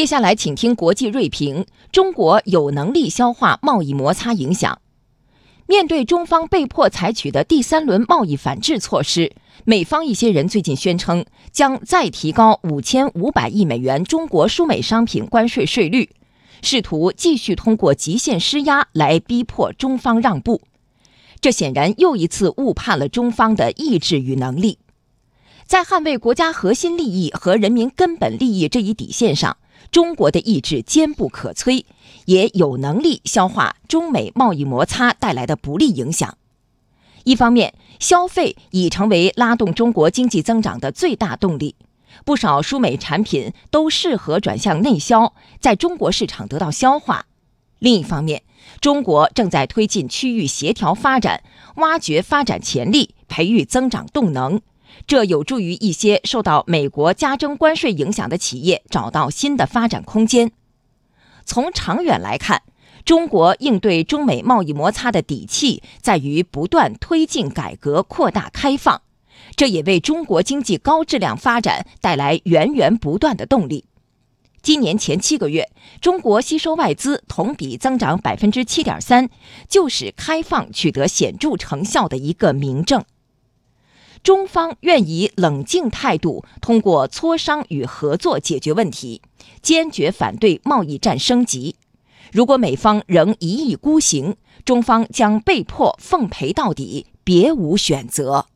接下来，请听国际锐评：中国有能力消化贸易摩擦影响。面对中方被迫采取的第三轮贸易反制措施，美方一些人最近宣称将再提高五千五百亿美元中国输美商品关税税率，试图继续通过极限施压来逼迫中方让步。这显然又一次误判了中方的意志与能力。在捍卫国家核心利益和人民根本利益这一底线上，中国的意志坚不可摧，也有能力消化中美贸易摩擦带来的不利影响。一方面，消费已成为拉动中国经济增长的最大动力，不少输美产品都适合转向内销，在中国市场得到消化；另一方面，中国正在推进区域协调发展，挖掘发展潜力，培育增长动能。这有助于一些受到美国加征关税影响的企业找到新的发展空间。从长远来看，中国应对中美贸易摩擦的底气在于不断推进改革、扩大开放，这也为中国经济高质量发展带来源源不断的动力。今年前七个月，中国吸收外资同比增长百分之七点三，就是开放取得显著成效的一个明证。中方愿以冷静态度，通过磋商与合作解决问题，坚决反对贸易战升级。如果美方仍一意孤行，中方将被迫奉陪到底，别无选择。